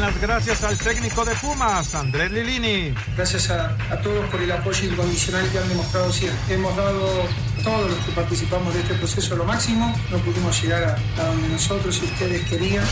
las gracias al técnico de Pumas, Andrés Lilini. Gracias a, a todos por el apoyo incondicional que han demostrado siempre. Hemos dado todos los que participamos de este proceso lo máximo. No pudimos llegar a, a donde nosotros y ustedes querían.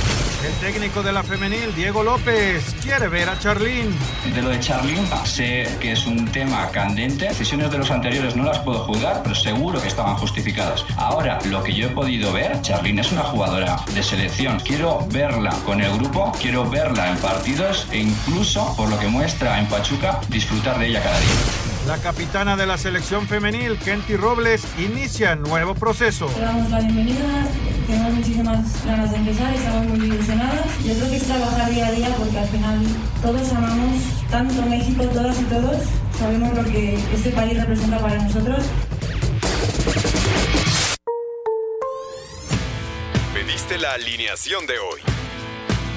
El técnico de la femenil, Diego López, quiere ver a Charlín. De lo de Charlín, sé que es un tema candente. Decisiones de los anteriores no las puedo juzgar, pero seguro que estaban justificadas. Ahora, lo que yo he podido ver, Charlín es una jugadora de selección. Quiero verla con el grupo, quiero verla en partidos e incluso, por lo que muestra en Pachuca, disfrutar de ella cada día. La capitana de la selección femenil, Kenty Robles, inicia nuevo proceso. Le damos la bienvenida, tenemos muchísimas ganas de empezar, estamos muy ilusionadas. Yo creo que es trabajar día a día porque al final todos amamos tanto México, todas y todos. Sabemos lo que este país representa para nosotros. Pediste la alineación de hoy.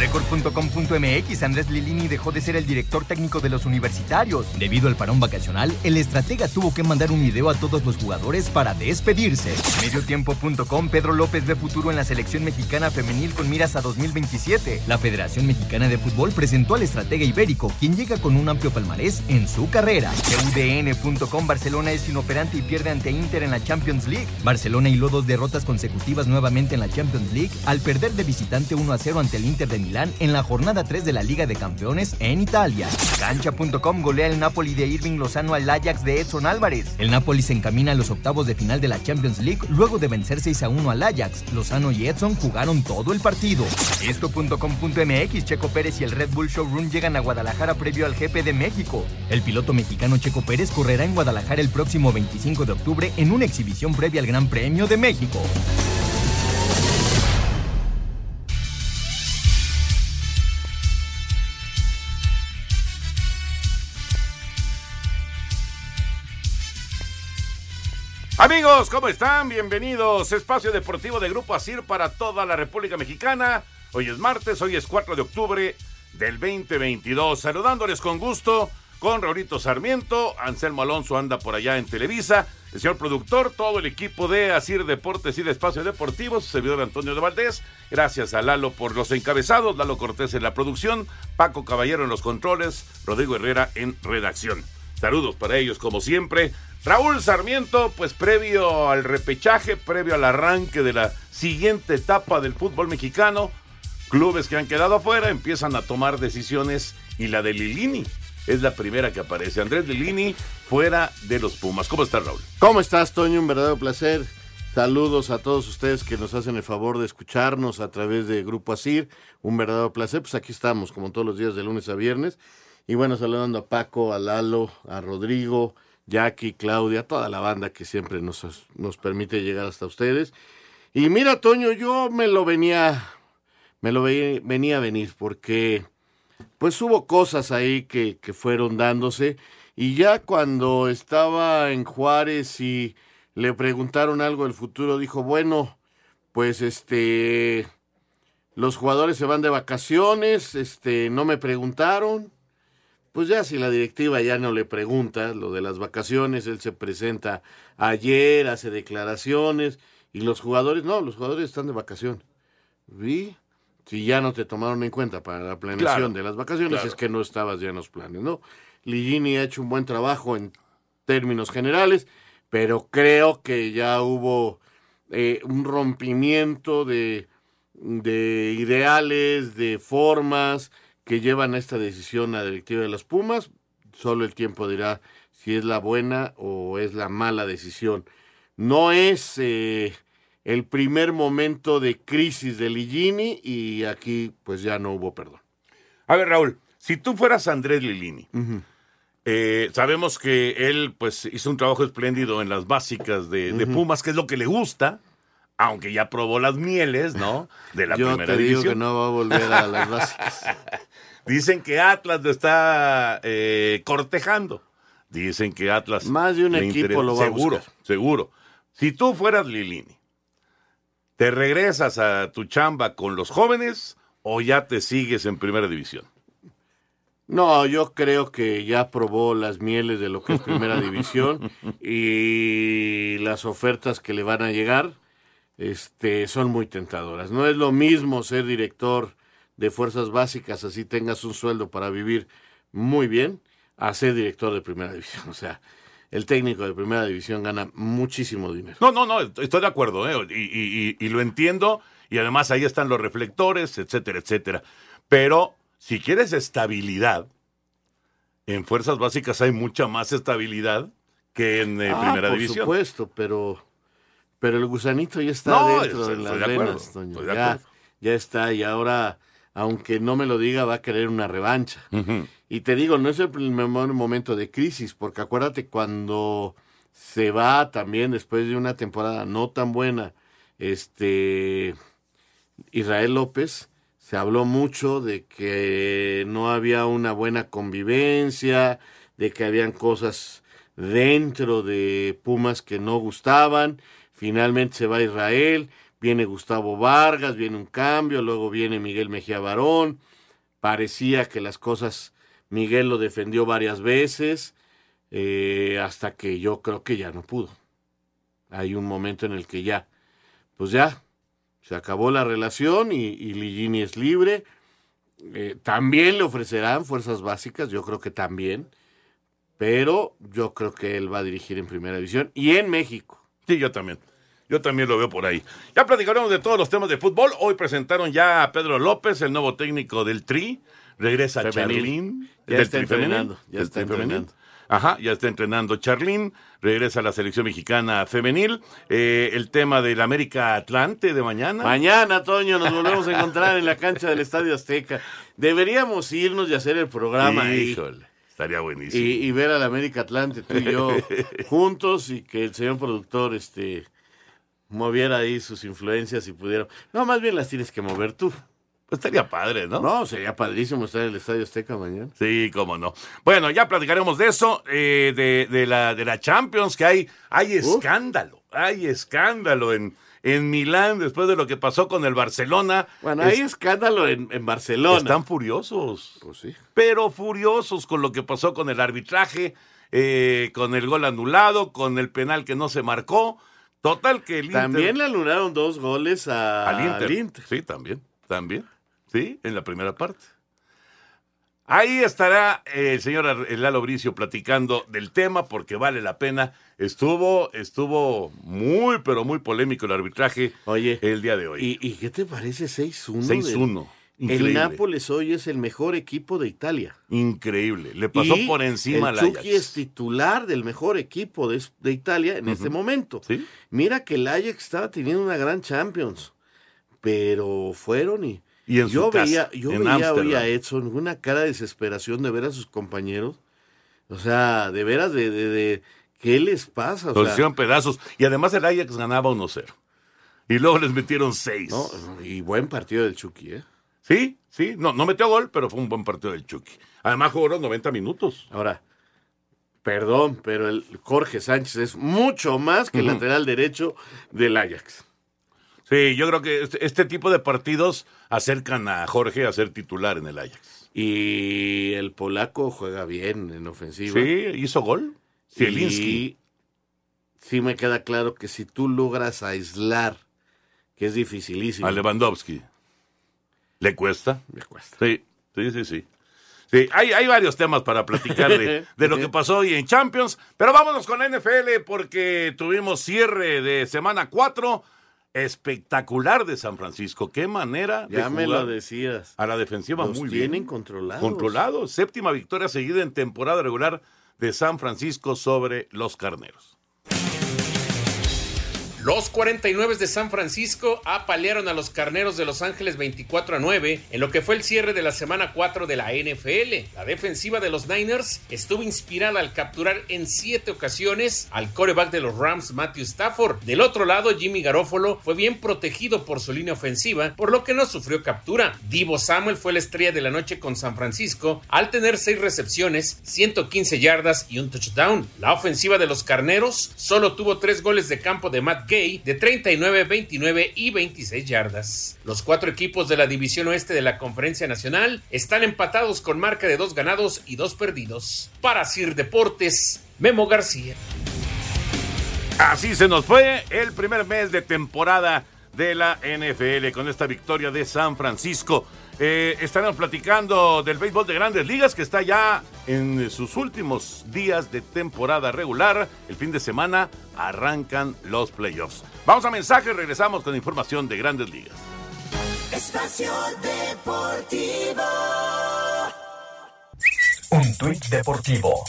Record.com.mx Andrés Lilini dejó de ser el director técnico de los universitarios. Debido al parón vacacional, el estratega tuvo que mandar un video a todos los jugadores para despedirse. Mediotiempo.com Pedro López ve futuro en la selección mexicana femenil con miras a 2027. La Federación Mexicana de Fútbol presentó al estratega ibérico, quien llega con un amplio palmarés en su carrera. UDN.com Barcelona es inoperante y pierde ante Inter en la Champions League. Barcelona hiló dos derrotas consecutivas nuevamente en la Champions League al perder de visitante 1 a 0 ante el Inter de En la jornada 3 de la Liga de Campeones en Italia. Cancha.com golea el Napoli de Irving Lozano al Ajax de Edson Álvarez. El Napoli se encamina a los octavos de final de la Champions League luego de vencer 6 a 1 al Ajax. Lozano y Edson jugaron todo el partido. Esto.com.mx Checo Pérez y el Red Bull Showroom llegan a Guadalajara previo al GP de México. El piloto mexicano Checo Pérez correrá en Guadalajara el próximo 25 de octubre en una exhibición previa al Gran Premio de México. Amigos, ¿cómo están? Bienvenidos. Espacio Deportivo de Grupo Asir para toda la República Mexicana. Hoy es martes, hoy es 4 de octubre del 2022. Saludándoles con gusto con Raulito Sarmiento. Anselmo Alonso anda por allá en Televisa. El señor productor, todo el equipo de Asir Deportes y de Espacio Deportivo, su servidor Antonio de Valdés. Gracias a Lalo por los encabezados, Lalo Cortés en la producción, Paco Caballero en los controles, Rodrigo Herrera en redacción. Saludos para ellos como siempre. Raúl Sarmiento, pues previo al repechaje, previo al arranque de la siguiente etapa del fútbol mexicano, clubes que han quedado afuera empiezan a tomar decisiones y la de Lilini es la primera que aparece. Andrés Lilini fuera de los Pumas. ¿Cómo estás, Raúl? ¿Cómo estás, Toño? Un verdadero placer. Saludos a todos ustedes que nos hacen el favor de escucharnos a través de Grupo Asir. Un verdadero placer. Pues aquí estamos, como todos los días, de lunes a viernes. Y bueno, saludando a Paco, a Lalo, a Rodrigo, Jackie, Claudia, toda la banda que siempre nos, nos permite llegar hasta ustedes. Y mira, Toño, yo me lo venía, me lo ve- venía a venir porque pues hubo cosas ahí que, que fueron dándose. Y ya cuando estaba en Juárez y le preguntaron algo del futuro, dijo, bueno, pues este, los jugadores se van de vacaciones, este, no me preguntaron. Pues ya si la directiva ya no le pregunta lo de las vacaciones, él se presenta ayer, hace declaraciones y los jugadores, no, los jugadores están de vacación. ¿Vi? Si ya no te tomaron en cuenta para la planeación Claro, de las vacaciones, claro. es que no estabas ya en los planes, ¿no? Ligini ha hecho un buen trabajo en términos generales, pero creo que ya hubo eh, un rompimiento de, de ideales, de formas que llevan a esta decisión la directiva de las Pumas. Solo el tiempo dirá si es la buena o es la mala decisión. No es eh, el primer momento de crisis de Ligini y aquí pues ya no hubo perdón. A ver, Raúl, si tú fueras Andrés Lilini, Eh, sabemos que él pues hizo un trabajo espléndido en las básicas de, de Pumas, que es lo que le gusta, aunque ya probó las mieles, ¿no? De la Yo primera te digo división. que no va a volver a las básicas. Dicen que Atlas lo está eh, cortejando. Dicen que Atlas. Más de un equipo interesa- lo va a Seguro, buscar. seguro. Si tú fueras Lilini, ¿te regresas a tu chamba con los jóvenes o ya te sigues en primera división? No, yo creo que ya probó las mieles de lo que es primera división y las ofertas que le van a llegar este, son muy tentadoras. No es lo mismo ser director de fuerzas básicas, así tengas un sueldo para vivir muy bien, a ser director de primera división. O sea, el técnico de primera división gana muchísimo dinero. No, no, no, estoy de acuerdo, ¿eh? y, y- y- y lo entiendo, y además ahí están los reflectores, etcétera, etcétera. Pero si quieres estabilidad, en fuerzas básicas hay mucha más estabilidad que en eh, Ah, primera por división. supuesto, pero, pero el gusanito ya está No, dentro de las de acuerdo, venas, Toño. estoy de Ya, está, y ahora, aunque no me lo diga, va a querer una revancha. Y te digo, no es el primer momento de crisis, porque acuérdate cuando se va también después de una temporada no tan buena, este Israel López, se habló mucho de que no había una buena convivencia, de que habían cosas dentro de Pumas que no gustaban. Finalmente se va Israel, viene Gustavo Vargas, viene un cambio, luego viene Miguel Mejía Barón. Parecía que las cosas, Miguel lo defendió varias veces, eh, hasta que yo creo que ya no pudo. Hay un momento en el que ya, pues ya, se acabó la relación y, y Ligini es libre. Eh, también le ofrecerán fuerzas básicas, yo creo que también, pero yo creo que él va a dirigir en primera división y en México. Sí, yo también. Yo también lo veo por ahí. Ya platicaremos de todos los temas de fútbol. Hoy presentaron ya a Pedro López, el nuevo técnico del Tri. Regresa. Charlín. Ya está entrenando, ya está entrenando. Ajá, ya está entrenando Charlín. Regresa a la selección mexicana femenil. Eh, el tema del América Atlante de mañana. Mañana, Toño, nos volvemos a encontrar en la cancha del Estadio Azteca. Deberíamos irnos y hacer el programa ahí. Híjole, estaría buenísimo. Y, y ver al América Atlante, tú y yo, juntos, y que el señor productor este moviera ahí sus influencias y pudiera. No, más bien las tienes que mover tú. Pues estaría padre, ¿no? No, sería padrísimo estar en el Estadio Azteca mañana. Sí, cómo no. Bueno, ya platicaremos de eso, eh, de, de la, de la Champions, que hay, hay escándalo, hay escándalo en, en Milán después de lo que pasó con el Barcelona. Bueno, Es- hay escándalo en, en Barcelona. Están furiosos. Pues sí. Pero furiosos con lo que pasó con el arbitraje, eh, con el gol anulado, con el penal que no se marcó. Total que el Inter... También le anularon dos goles a- al Inter. al Inter. Sí, también, también. Sí, en la primera parte. Ahí estará eh, el señor Lalo Bricio platicando del tema porque vale la pena. Estuvo, estuvo muy, pero muy polémico el arbitraje Oye, el día de hoy. ¿y, y qué te parece 6-1? 6-1. El. Nápoles hoy es el mejor equipo de Italia. Increíble. Le pasó Y por encima al el Ajax. Chucky es titular del mejor equipo de, de Italia en este momento. ¿Sí? Mira que el Ajax estaba teniendo una gran Champions, pero fueron y, Y en su yo casa, veía, yo en veía hoy a Edson una cara de desesperación de ver a sus compañeros. O sea, de veras de, de, de- ¿qué les pasa? O sea, hicieron pedazos. Y además el Ajax ganaba 1-0. Y luego les metieron 6. no, y buen partido del Chucky, ¿eh? Sí, sí. No, no metió gol, pero fue un buen partido del Chucky. Además jugó los 90 minutos. Ahora, perdón, pero el Jorge Sánchez es mucho más que el lateral derecho del Ajax. Sí, yo creo que este, este tipo de partidos acercan a Jorge a ser titular en el Ajax. Y el polaco juega bien en ofensiva. Sí, hizo gol. Zielinski. Sí me queda claro que si tú logras aislar, que es dificilísimo. A Lewandowski. ¿Le cuesta? Me cuesta. Sí, sí, sí, sí. Sí, hay, hay varios temas para platicar de, de lo que pasó hoy en Champions, pero vámonos con la NFL porque tuvimos cierre de semana 4 espectacular de San Francisco. Qué manera de Ya me jugar lo decías. a la defensiva Los muy tienen bien. controlados. Controlados. Séptima victoria seguida en temporada regular de San Francisco sobre los Carneros. Los 49 de San Francisco apalearon a los Carneros de Los Ángeles 24 a 9 en lo que fue el cierre de la semana 4 de la NFL. La defensiva de los Niners estuvo inspirada al capturar en siete ocasiones al coreback de los Rams Matthew Stafford. Del otro lado, Jimmy Garofalo fue bien protegido por su línea ofensiva, por lo que no sufrió captura. Divo Samuel fue la estrella de la noche con San Francisco al tener seis recepciones, 115 yardas y un touchdown. La ofensiva de los Carneros solo tuvo tres goles de campo de Matt De 39, 29 y 26 yardas. Los cuatro equipos de la División Oeste de la Conferencia Nacional están empatados con marca de dos ganados y dos perdidos. Para Sir Deportes, Memo García. Así se nos fue el primer mes de temporada de la NFL con esta victoria de San Francisco. Eh, estaremos platicando del béisbol de grandes ligas que está ya en sus últimos días de temporada regular. El fin de semana arrancan los playoffs. Vamos a mensaje, regresamos con información de grandes ligas. Espacio Deportivo. Un tuit deportivo.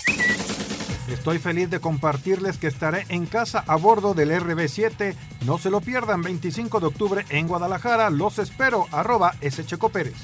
Estoy feliz de compartirles que estaré en casa a bordo del RB7. No se lo pierdan 25 de octubre en Guadalajara. Los espero. Arroba S. Checo Pérez.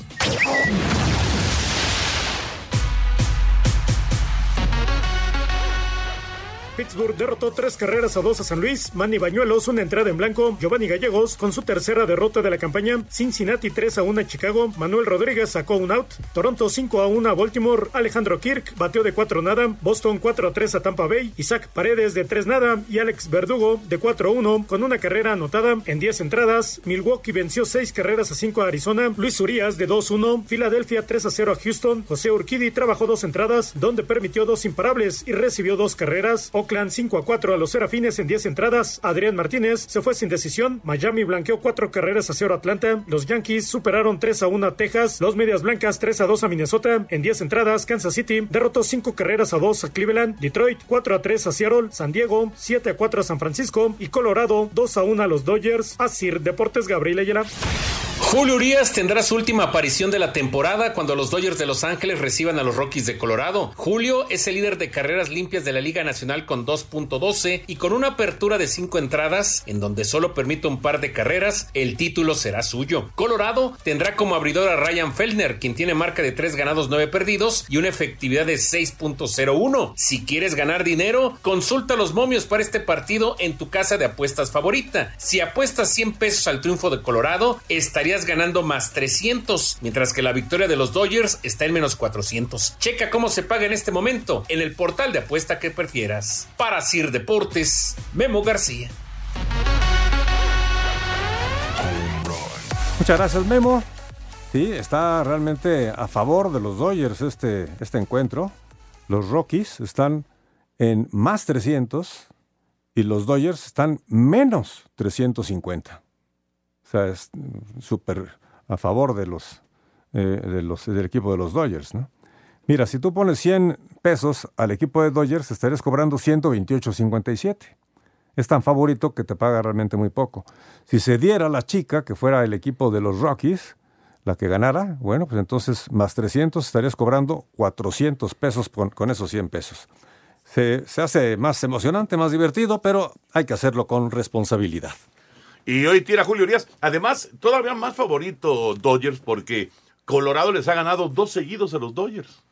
Pittsburgh derrotó tres carreras a dos a San Luis. Manny Bañuelos, una entrada en blanco. Giovanni Gallegos con su tercera derrota de la campaña. Cincinnati 3 a 1 a Chicago. Manuel Rodríguez sacó un out. Toronto 5 a 1 a Baltimore. Alejandro Kirk bateó de 4 nada. Boston 4 a 3 a Tampa Bay. Isaac Paredes de 3 nada. Y Alex Verdugo de 4 a 1 con una carrera anotada en 10 entradas. Milwaukee venció 6 carreras a 5 a Arizona. Luis Urias de 2 a 1. Filadelfia 3 a 0 a Houston. José Urquidi trabajó dos entradas donde permitió dos imparables y recibió dos carreras. Oakland 5 a 4 a los Serafines en 10 entradas. Adrián Martínez se fue sin decisión. Miami blanqueó 4 carreras a 0 a Atlanta. Los Yankees superaron 3 a 1 a Texas. Los Medias Blancas 3 a 2 a Minnesota. En 10 entradas, Kansas City derrotó 5 carreras a 2 a Cleveland. Detroit 4 a 3 a Seattle. San Diego 7 a 4 a San Francisco. Y Colorado 2 a 1 a los Dodgers. Así Deportes Gabriel Ayala. Julio Urias tendrá su última aparición de la temporada cuando los Dodgers de Los Ángeles reciban a los Rockies de Colorado. Julio es el líder de carreras limpias de la Liga Nacional con 2.12 y con una apertura de 5 entradas en donde solo permite un par de carreras, el título será suyo. Colorado tendrá como abridor a Ryan Feldner, quien tiene marca de 3 ganados, 9 perdidos y una efectividad de 6.01. Si quieres ganar dinero, consulta los momios para este partido en tu casa de apuestas favorita. Si apuestas 100 pesos al triunfo de Colorado, estarías ganando más 300, mientras que la victoria de los Dodgers está en menos 400. Checa cómo se paga en este momento en el portal de apuesta que prefieras. Para Sir Deportes, Memo García. Muchas gracias, Memo. Sí, está realmente a favor de los Dodgers este, este encuentro. Los Rockies están en más 300 y los Dodgers están menos 350. O sea, es súper a favor de los, eh, de los, del equipo de los Dodgers, ¿no? Mira, si tú pones 100 pesos al equipo de Dodgers, estarías cobrando 128.57. Es tan favorito que te paga realmente muy poco. Si se diera la chica, que fuera el equipo de los Rockies, la que ganara, bueno, pues entonces más 300 estarías cobrando 400 pesos con, esos 100 pesos. Se, se hace más emocionante, más divertido, pero hay que hacerlo con responsabilidad. Y hoy tira Julio Urias. Además, todavía más favorito Dodgers porque Colorado les ha ganado dos seguidos a los Dodgers.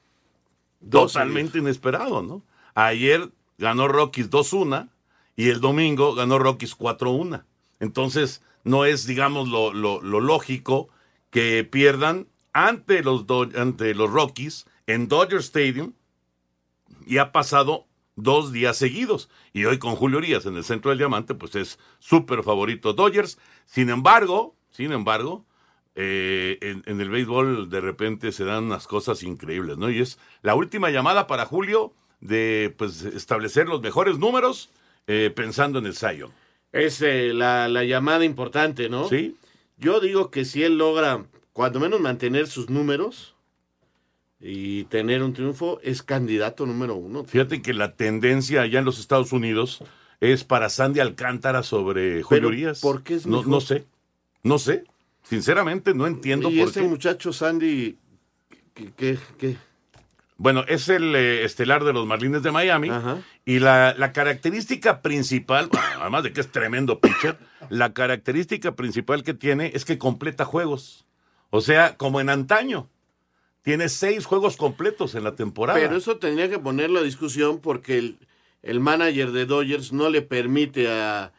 Totalmente inesperado, ¿no? Ayer ganó Rockies 2-1 y el domingo ganó Rockies 4-1. Entonces, no es, digamos, lo, lo, lo lógico que pierdan ante los, Do- ante los Rockies en Dodger Stadium y ha pasado dos días seguidos. Y hoy con Julio Urias en el centro del diamante, pues es súper favorito Dodgers. Sin embargo, sin embargo, eh, en, en el béisbol de repente se dan unas cosas increíbles, ¿no? Y es la última llamada para Julio de pues establecer los mejores números eh, pensando en el Zion. Es eh, la, la llamada importante, ¿no? Sí. Yo digo que si él logra, cuando menos mantener sus números y tener un triunfo, es candidato número uno. Fíjate que la tendencia allá en los Estados Unidos es para Sandy Alcántara sobre Julio Urias. ¿por qué es no, no sé. No sé. Sinceramente, no entiendo y por ese qué. muchacho Sandy, ¿qué, qué, qué? Bueno, es el eh, estelar de los Marlines de Miami Y la, la característica principal, además de que es tremendo pitcher, la característica principal que tiene es que completa juegos. O sea, como en antaño. Tiene seis juegos completos en la temporada. Pero eso tendría que ponerlo a discusión porque el, el manager de Dodgers no le permite a,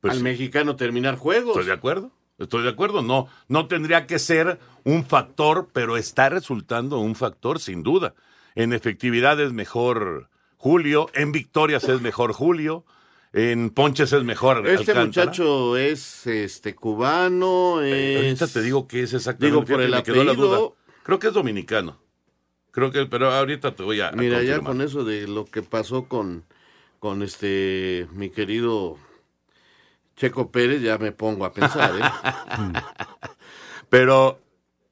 Pues al sí. mexicano terminar juegos. Estoy de acuerdo. Estoy de acuerdo. No, no tendría que ser un factor, pero está resultando un factor sin duda. En efectividad es mejor Julio, en victorias es mejor Julio, en ponches es mejor Este Alcántara. muchacho es este cubano, Eh, es... Ahorita te digo que es exactamente. Digo, por el me quedó la duda. Creo que es dominicano. Creo que, pero ahorita te voy a. a Mira, ya con eso de lo que pasó con, con este mi querido Checo Pérez, ya me pongo a pensar, ¿eh? Pero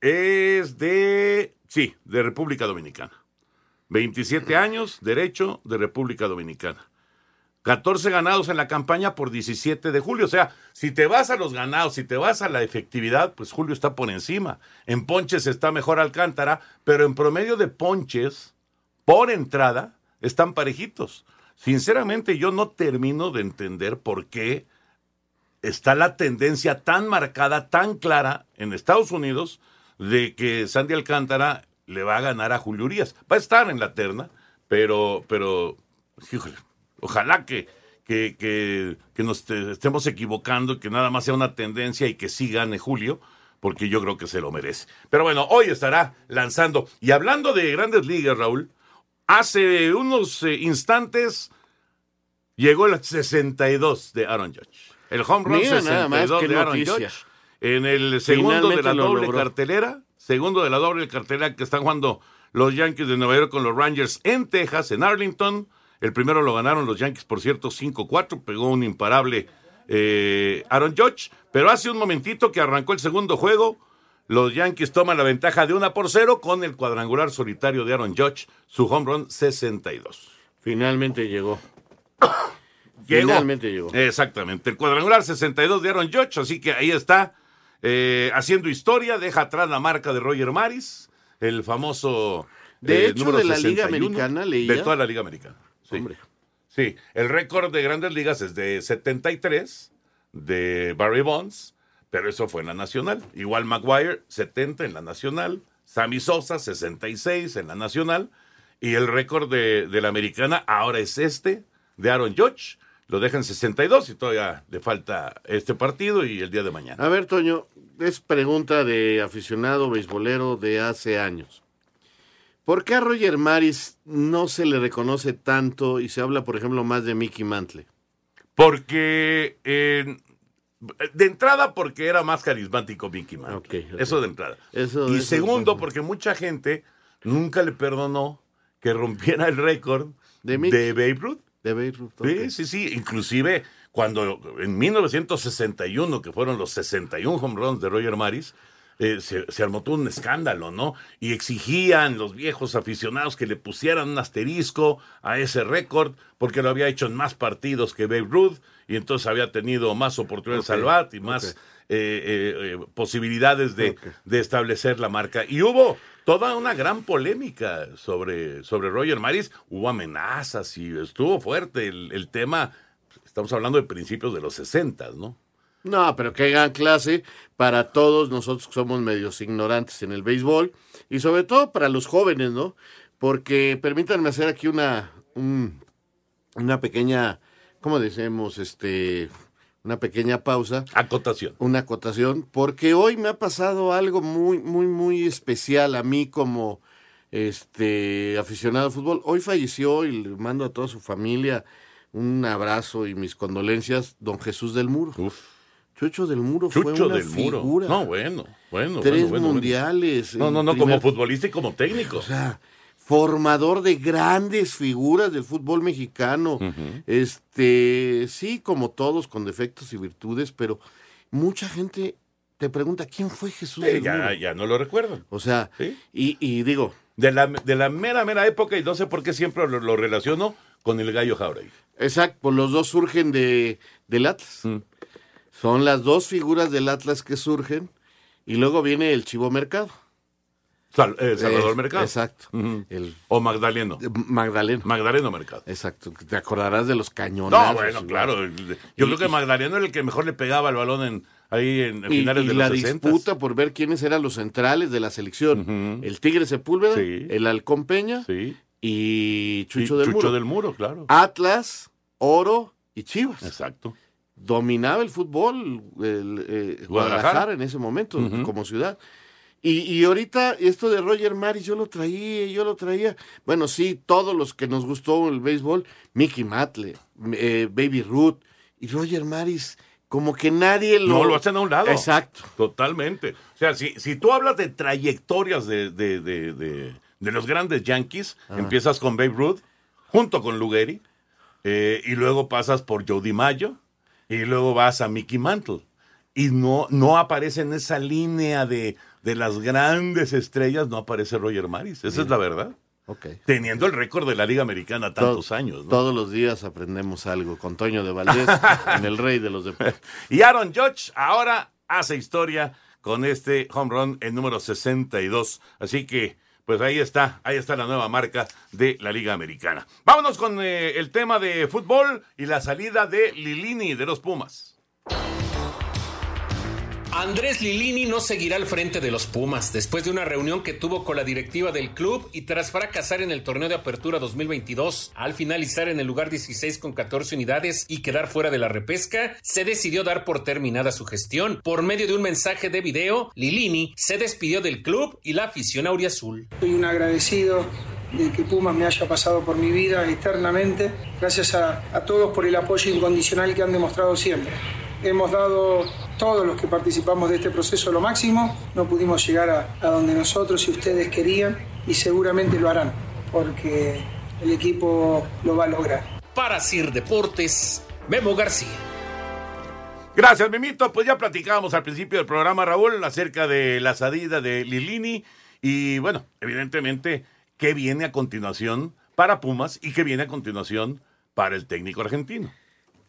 es de. Sí, de República Dominicana. 27 años, derecho de República Dominicana. 14 ganados en la campaña por 17 de julio. O sea, si te vas a los ganados, si te vas a la efectividad, pues Julio está por encima. En ponches está mejor Alcántara, pero en promedio de ponches por entrada están parejitos. Sinceramente, yo no termino de entender por qué está la tendencia tan marcada, tan clara en Estados Unidos de que Sandy Alcántara le va a ganar a Julio Urias. Va a estar en la terna, pero, pero, ojalá que, que, que, nos te- estemos equivocando que nada más sea una tendencia y que sí gane Julio, porque yo creo que se lo merece. Pero bueno, hoy estará lanzando. Y hablando de grandes ligas, Raúl, hace unos eh, instantes llegó el 62 de Aaron Judge. El home run Mira nada más, 62 qué de Aaron. Judge. En el segundo de la lo doble logró. cartelera, segundo de la doble cartelera que están jugando los Yankees de Nueva York con los Rangers en Texas, en Arlington. El primero lo ganaron los Yankees, por cierto, 5-4, pegó un imparable eh, Aaron Judge, pero hace un momentito que arrancó el segundo juego, los Yankees toman la ventaja de una por cero con el cuadrangular solitario de Aaron Judge, su home run 62. Finalmente llegó. Llegó. Finalmente llegó. Exactamente, el cuadrangular 62 de Aaron Judge, así que ahí está eh, haciendo historia, deja atrás la marca de Roger Maris, el famoso De eh, hecho, número de la Liga 61, Americana leía. De toda la Liga Americana. Sí. Hombre. Sí, el récord de grandes ligas es de 73 de Barry Bonds, pero eso fue en la nacional. Igual Maguire, 70 en la nacional. Sammy Sosa, 66 en la nacional. Y el récord de, de la americana ahora es este, de Aaron Judge. Lo dejan 62 y todavía le falta este partido y el día de mañana. A ver, Toño, es pregunta de aficionado beisbolero de hace años. ¿Por qué a Roger Maris no se le reconoce tanto y se habla, por ejemplo, más de Mickey Mantle? Porque eh, de entrada porque era más carismático Mickey Mantle. Eso de entrada. Eso- y eso- segundo porque mucha gente nunca le perdonó que rompiera el récord ¿De de? Babe Ruth. De Babe Ruth, ok. Sí, sí, sí. Inclusive cuando en 1961, que fueron los 61 home runs de Roger Maris, eh, se, se armó todo un escándalo, ¿no? Y exigían los viejos aficionados que le pusieran un asterisco a ese récord porque lo había hecho en más partidos que Babe Ruth y entonces había tenido más oportunidades al bat y más eh, eh, posibilidades de, de establecer la marca. Y hubo toda una gran polémica sobre, sobre Roger Maris. Hubo amenazas y estuvo fuerte el, el tema. Estamos hablando de principios de los 60, ¿no? No, pero qué gran clase para todos nosotros que somos medios ignorantes en el béisbol y sobre todo para los jóvenes, ¿no? Porque permítanme hacer aquí una, un- una pequeña, ¿cómo decimos? Este, una pequeña pausa. Acotación. Una acotación, porque hoy me ha pasado algo muy, muy, muy especial a mí como este aficionado al fútbol. Hoy falleció y le mando a toda su familia un abrazo y mis condolencias, don Jesús del Muro. Chucho del Muro fue Chucho una del Muro. figura. No, bueno, bueno. Tres bueno, bueno, bueno. mundiales. No, no, no, como futbolista y como técnico. O sea, formador de grandes figuras del fútbol mexicano. Este, sí, como todos, con defectos y virtudes, pero mucha gente te pregunta quién fue Jesús Sí, del ya, Muro. ya no lo recuerdan. O sea, Sí. y, y digo, De la, de la mera, mera época, y no sé por qué siempre lo, lo relaciono con el gallo Jauregui. exacto, pues los dos surgen de, del Atlas. Mm. Son las dos figuras del Atlas que surgen, y luego viene el Chivo Mercado. Sal- eh, Salvador Eh, Mercado. Exacto. El- O Magdaleno. Magdaleno. Magdaleno Mercado. Exacto. Te acordarás de los cañones. No, bueno, claro. Yo creo que Magdaleno era el que mejor le pegaba el balón en, ahí en Y, finales y de la los 60. disputa por ver quiénes eran los centrales de la selección. El Tigre Sepúlveda, Sí. el Halcón Peña y Chucho, Y del, Chucho Muro. del Muro, claro. Atlas, Oro y Chivas. Exacto. Dominaba el fútbol el, eh, Guadalajara. Guadalajara en ese momento como ciudad. Y, y ahorita esto de Roger Maris, yo lo traía, yo lo traía. Bueno, sí, todos los que nos gustó el béisbol, Mickey Matle, eh, Baby Ruth y Roger Maris, como que nadie lo... No lo hacen a un lado. Exacto. Totalmente. O sea, si, si tú hablas de trayectorias de, de, de, de- de los grandes Yankees, empiezas con Babe Ruth, junto con Lugeri, eh, y luego pasas por Joe DiMaggio, y luego vas a Mickey Mantle. Y no, no aparece en esa línea de, de las grandes estrellas, no aparece Roger Maris. Esa es la verdad. Ok. Teniendo el récord de la Liga Americana tantos To- años. ¿no? Todos los días aprendemos algo con Toño de Valdés, en el rey de los deportes. Y Aaron Judge ahora hace historia con este home run en número 62. Así que, pues ahí está, ahí está la nueva marca de la Liga Americana. Vámonos con eh, el tema de fútbol y la salida de Lilini de los Pumas. Andrés Lilini no seguirá al frente de los Pumas después de una reunión que tuvo con la directiva del club y tras fracasar en el torneo de apertura 2022. Al finalizar en el lugar 16 con 14 unidades y quedar fuera de la repesca, se decidió dar por terminada su gestión. Por medio de un mensaje de video, Lilini se despidió del club y la afición auriazul. Soy un agradecido de que Pumas me haya pasado por mi vida eternamente. Gracias a, a todos por el apoyo incondicional que han demostrado siempre. Hemos dado todos los que participamos de este proceso lo máximo. No pudimos llegar a, a donde nosotros y ustedes querían y seguramente lo harán porque el equipo lo va a lograr. Para Sir Deportes, Memo García. Gracias, Mimito. Pues ya platicábamos al principio del programa, Raúl, acerca de la salida de Lilini. Y bueno, evidentemente, ¿qué viene a continuación para Pumas y qué viene a continuación para el técnico argentino?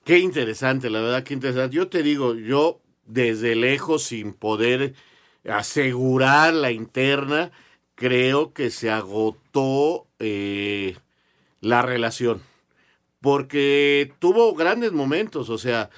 Qué interesante, la verdad, qué interesante. Yo te digo, yo desde lejos, sin poder asegurar la interna, creo que se agotó eh, la relación. Porque tuvo grandes momentos, o sea,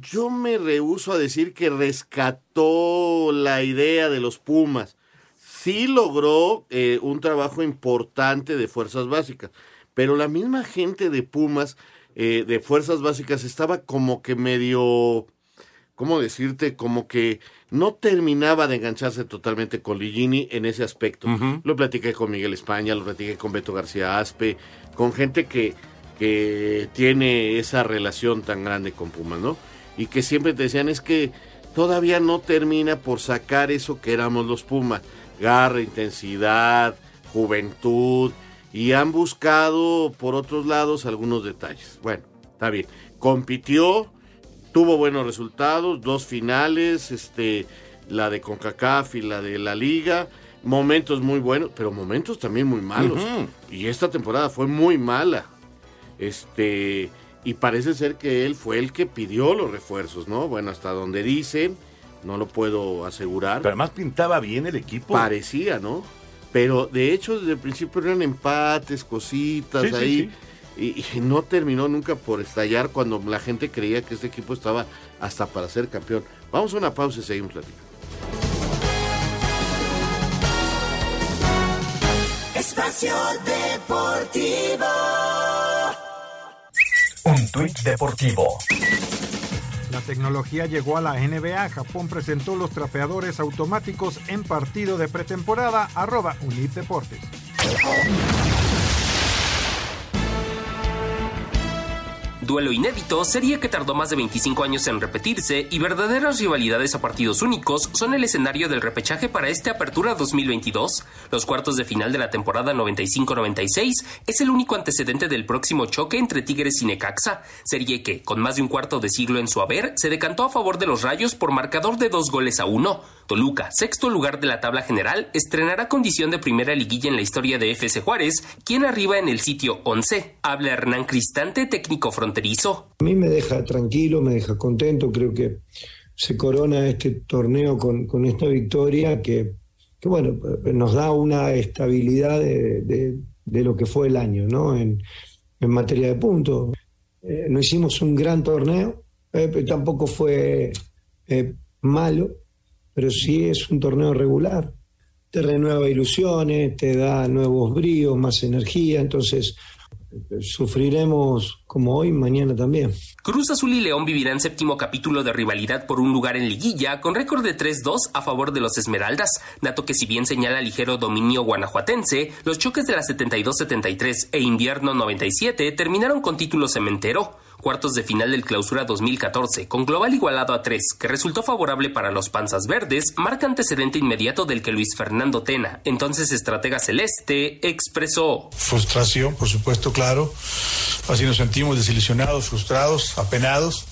yo me rehuso a decir que rescató la idea de los Pumas. Sí logró eh, un trabajo importante de fuerzas básicas, pero la misma gente de Pumas, eh, de fuerzas básicas, estaba como que medio, ¿cómo decirte? Como que no terminaba de engancharse totalmente con Ligini en ese aspecto. Lo platiqué con Miguel España, lo platiqué con Beto García Aspe, con gente que, que tiene esa relación tan grande con Pumas, ¿no? Y que siempre te decían es que todavía no termina por sacar eso que éramos los Pumas. Garra, intensidad, juventud, y han buscado por otros lados algunos detalles. Bueno, está bien. Compitió, tuvo buenos resultados, dos finales, este, la de CONCACAF y la de la Liga, momentos muy buenos, pero momentos también muy malos. Y esta temporada fue muy mala. Este, y parece ser que él fue el que pidió los refuerzos, ¿no? Bueno, hasta donde dicen, no lo puedo asegurar. Pero además pintaba bien el equipo. Parecía, ¿no? Pero de hecho desde el principio eran empates, cositas Sí, sí, ahí. Y, y no terminó nunca por estallar cuando la gente creía que este equipo estaba hasta para ser campeón. Vamos a una pausa y seguimos platicando. Espacio Deportivo. Un tuit deportivo. La tecnología llegó a la NBA. Japón presentó los trapeadores automáticos en partido de pretemporada. Arroba Unip Deportes. Duelo inédito, sería que tardó más de 25 años en repetirse y verdaderas rivalidades a partidos únicos son el escenario del repechaje para este Apertura 2022. Los cuartos de final de la temporada 95-96 es el único antecedente del próximo choque entre Tigres y Necaxa, serie que, con más de un cuarto de siglo en su haber, se decantó a favor de los Rayos por marcador de dos goles a uno. Toluca, sexto lugar de la tabla general, estrenará condición de primera liguilla en la historia de FC Juárez, quien arriba en el sitio 11. Habla Hernán Cristante, técnico fronterizo. A mí me deja tranquilo, me deja contento, creo que se corona este torneo con, esta victoria que bueno, nos da una estabilidad de, lo que fue el año, ¿no? En, materia de puntos. Eh, no hicimos un gran torneo, eh, tampoco fue eh, malo, pero sí es un torneo regular. Te renueva ilusiones, te da nuevos bríos, más energía, entonces sufriremos como hoy, mañana también. Cruz Azul y León vivirán séptimo capítulo de rivalidad por un lugar en liguilla con récord de 3-2 a favor de los Esmeraldas, dato que si bien señala ligero dominio guanajuatense, los choques de la 72-73 e invierno 97 terminaron con título cementero cuartos de final del Clausura 2014, con global igualado a 3, que resultó favorable para los Panzas Verdes, marca antecedente inmediato del que Luis Fernando Tena, entonces estratega celeste, expresó. Frustración, por supuesto, claro. Así nos sentimos desilusionados, frustrados, apenados.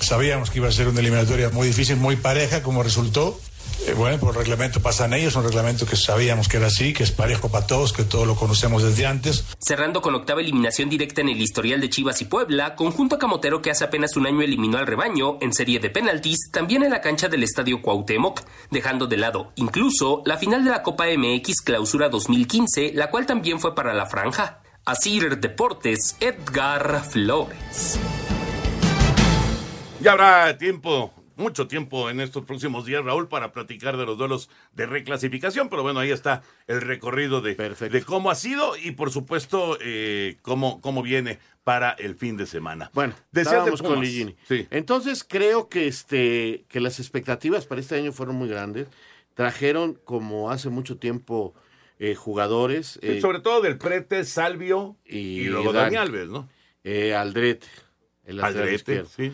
Sabíamos que iba a ser una eliminatoria muy difícil, muy pareja, como resultó. Eh, bueno, por reglamento pasan ellos, un reglamento que sabíamos que era así, que es parejo para todos, que todos lo conocemos desde antes. Cerrando con octava eliminación directa en el historial de Chivas y Puebla, conjunto camotero que hace apenas un año eliminó al rebaño en serie de penaltis, también en la cancha del Estadio Cuauhtémoc, dejando de lado incluso la final de la Copa MX Clausura 2015, la cual también fue para la franja. Asir Deportes, Edgar Flores. Ya habrá tiempo mucho tiempo en estos próximos días, Raúl, para platicar de los duelos de reclasificación, pero bueno, ahí está el recorrido de, de cómo ha sido y por supuesto eh, cómo, cómo viene para el fin de semana. Bueno, decíamos con Ligini. Sí. Entonces creo que este que las expectativas para este año fueron muy grandes. Trajeron como hace mucho tiempo eh, jugadores. Eh, sobre todo del Prete, Salvio y, luego Dani Alves, ¿no? Aldrete. El Aldrete, sí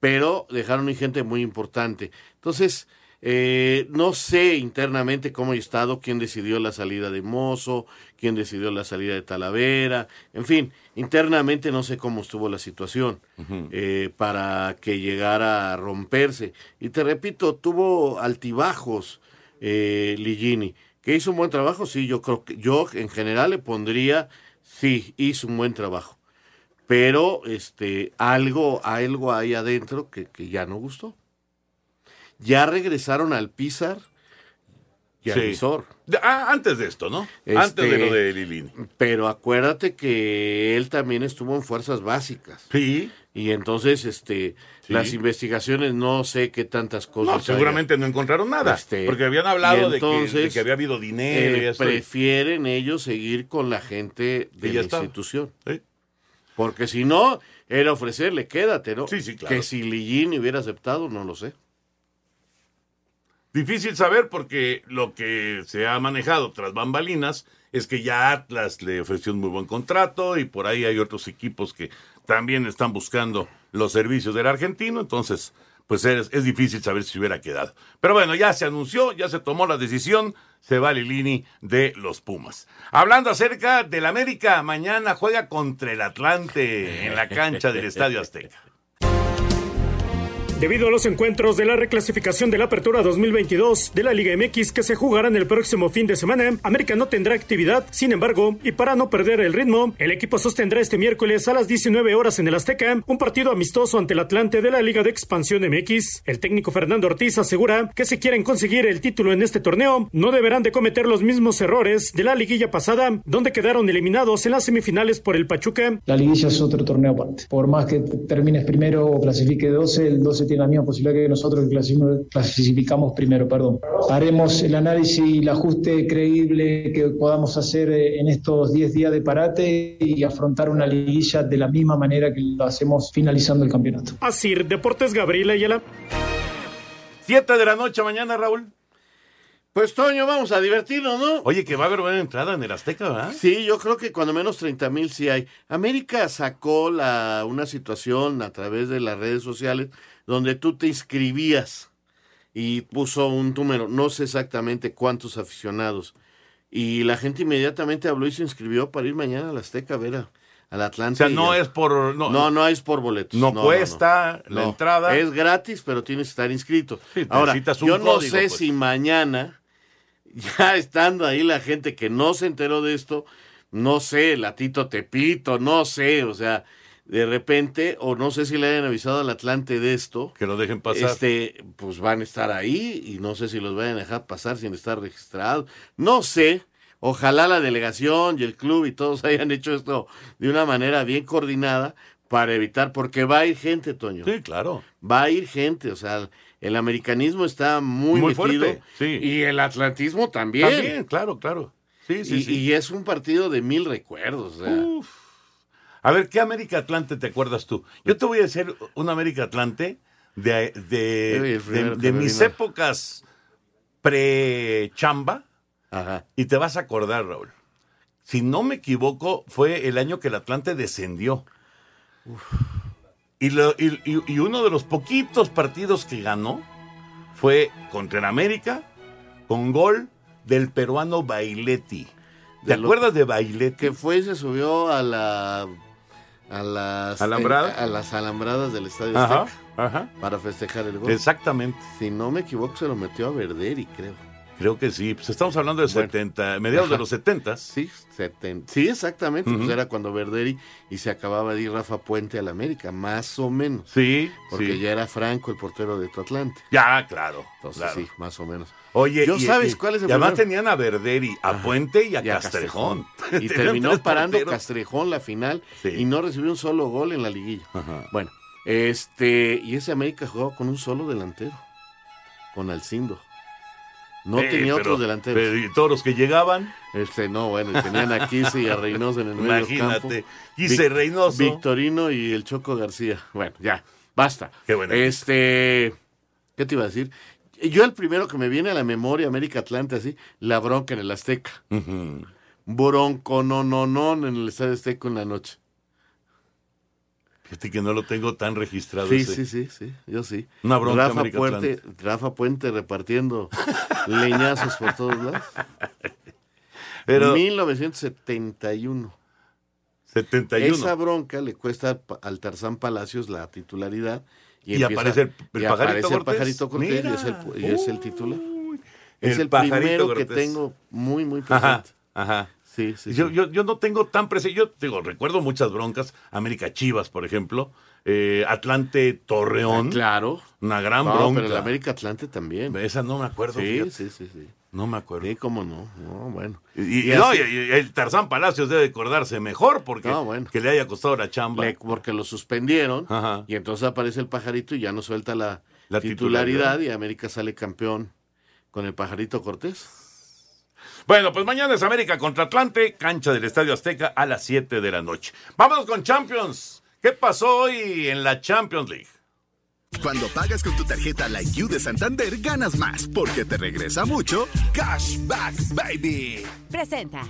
pero dejaron gente muy importante. Entonces, eh, no sé internamente cómo ha estado, quién decidió la salida de Mozo, quién decidió la salida de Talavera, en fin, internamente no sé cómo estuvo la situación eh, para que llegara a romperse. Y te repito, tuvo altibajos eh, Ligini, que hizo un buen trabajo, sí, yo creo que yo en general le pondría, sí, hizo un buen trabajo pero este algo algo ahí adentro que, ya no gustó. Ya regresaron al Pizar y al Visor. Ah, antes de esto, ¿no? antes de lo de Lilini. Pero acuérdate que él también estuvo en fuerzas básicas. Sí. Y entonces, este, las investigaciones no sé qué tantas cosas. No, seguramente no encontraron nada. Este, porque habían hablado de, que, había habido dinero. y eh, prefieren ellos seguir con la gente de la institución. Sí. Porque si no, era ofrecerle, quédate, ¿no? Sí, sí, claro. Que si Ligini hubiera aceptado, no lo sé. Difícil saber porque lo que se ha manejado tras bambalinas es que ya Atlas le ofreció un muy buen contrato y por ahí hay otros equipos que también están buscando los servicios del argentino, entonces pues es, es difícil saber si hubiera quedado. Pero bueno, ya se anunció, ya se tomó la decisión, se va Lilini de los Pumas. Hablando acerca del América, mañana juega contra el Atlante en la cancha del Estadio Azteca. Debido a los encuentros de la reclasificación de la Apertura 2022 de la Liga MX que se jugarán el próximo fin de semana, América no tendrá actividad. Sin embargo, y para no perder el ritmo, el equipo sostendrá este miércoles a las 19 horas en el Azteca un partido amistoso ante el Atlante de la Liga de Expansión MX. El técnico Fernando Ortiz asegura que si quieren conseguir el título en este torneo, no deberán de cometer los mismos errores de la liguilla pasada, donde quedaron eliminados en las semifinales por el Pachuca. La liguilla es otro torneo aparte. Por más que termines primero o clasifique 12, el 12 tiene la misma posibilidad que nosotros clasificamos primero, perdón. Haremos el análisis y el ajuste creíble que podamos hacer eh, en estos 10 días de parate y afrontar una liguilla de la misma manera que lo hacemos finalizando el campeonato. Así, Deportes Gabriela Ayala. 7 de la noche mañana, Raúl. Pues Toño, vamos a divertirnos, ¿no? Oye, que va a haber buena entrada en el Azteca, ¿verdad? Sí, yo creo que cuando menos 30 mil sí hay. América sacó la, una situación a través de las redes sociales donde tú te inscribías y puso un número, no sé exactamente cuántos aficionados. Y la gente inmediatamente habló y se inscribió para ir mañana a la Azteca a ver al Atlante. O sea, no es por... No, no, es por boletos. No, cuesta la entrada. Es gratis, pero tienes que estar inscrito. Ahora, yo no sé pues. si mañana, ya estando ahí la gente que no se enteró de esto, no sé, Latito Tepito, no sé, o sea, de repente, o no sé si le hayan avisado al Atlante de esto. Que lo dejen pasar. Este, pues van a estar ahí y no sé si los vayan a dejar pasar sin estar registrados. No sé. Ojalá la delegación y el club y todos hayan hecho esto de una manera bien coordinada para evitar, porque va a ir gente, Toño. Sí, claro. Va a ir gente, o sea, el americanismo está muy, Muy metido fuerte, sí. y el atlantismo también. También, claro, claro. Sí, sí, y, sí. y es un partido de mil recuerdos. o sea. Uf. A ver, ¿qué América Atlante te acuerdas tú? Yo te voy a decir un América Atlante de, de, mis épocas pre-chamba. Y te vas a acordar, Raúl. Si no me equivoco, fue el año que el Atlante descendió. Y, lo- y- y- uno de los poquitos partidos que ganó fue contra el América con gol del peruano Bailetti. ¿Te De acuerdas de Bailetti? Que fue y se subió a la a las ¿Alambradas? a las alambradas del Estadio Ajá, Azteca ajá. para festejar el gol. Exactamente. Si no me equivoco, se lo metió a Verderi, creo. Creo que sí. Pues estamos hablando de Bueno. 70, mediados de los 70. Sí, seten- sí, exactamente. Pues era cuando Verderi y se acababa de ir Rafa Puente al América, más o menos. Sí, Porque sí. ya era Franco el portero de tu Atlante. Ya, claro. Entonces claro. sí, más o menos. Oye, ¿Yo y- sabes y- cuál es el y además tenían a Verderi, a Puente y a, Y a Castrejón. Y terminó parando porteros. Castrejón la final Sí. y no recibió un solo gol en la liguilla. Ajá. Bueno, este, y ese América jugaba con un solo delantero, con Alcindo. No Eh, tenía pero- otros delanteros. pero ¿Y todos los que llegaban? Este, no, bueno, tenían a y a Reynoso en el medio Imagínate, campo. Kise, Vic- Reynoso. Victorino y el Choco García. Bueno, ya, basta. Qué bueno. Este, ¿qué te iba a decir? Yo el primero que me viene a la memoria, América Atlante, así, la bronca en el Azteca. Bronco, no, no, no, en el Estadio Azteca en la noche. Fíjate que no lo tengo tan registrado. Sí, ese. sí, sí, sí, yo sí. Una bronca Rafa Puente, Rafa Puente repartiendo leñazos por todos lados. Pero- 1971. 71. Esa bronca le cuesta al Tarzán Palacios la titularidad. Y aparece el- el y Pajarito aparece. Pajarito Cortés y es el, y es el titular. es el el, Pajarito primero que tengo muy, muy Ajá, presente. ajá. Sí, sí, yo, sí. Yo, yo no tengo tan presente. Yo digo, recuerdo muchas broncas. América Chivas, por ejemplo. eh, Atlante Torreón. Ah, claro. Una gran No, bronca. pero el América Atlante también. Esa no me acuerdo. Sí, fíjate. sí, sí, sí. No me acuerdo. Sí, cómo no. No, bueno. Y, Y no, y- y el Tarzán Palacios debe acordarse mejor porque No, bueno. que le haya costado la chamba. Le- porque lo suspendieron Ajá. y entonces aparece el pajarito y ya no suelta la, La titularidad, titularidad. y América sale campeón con el pajarito Cortés. Bueno, pues mañana es América contra Atlante, cancha del Estadio Azteca a las 7 de la noche. Vámonos con Champions. ¿Qué pasó hoy en la Champions League? Cuando pagas con tu tarjeta Like You de Santander, ganas más, porque te regresa mucho Cashback Baby. Presenta.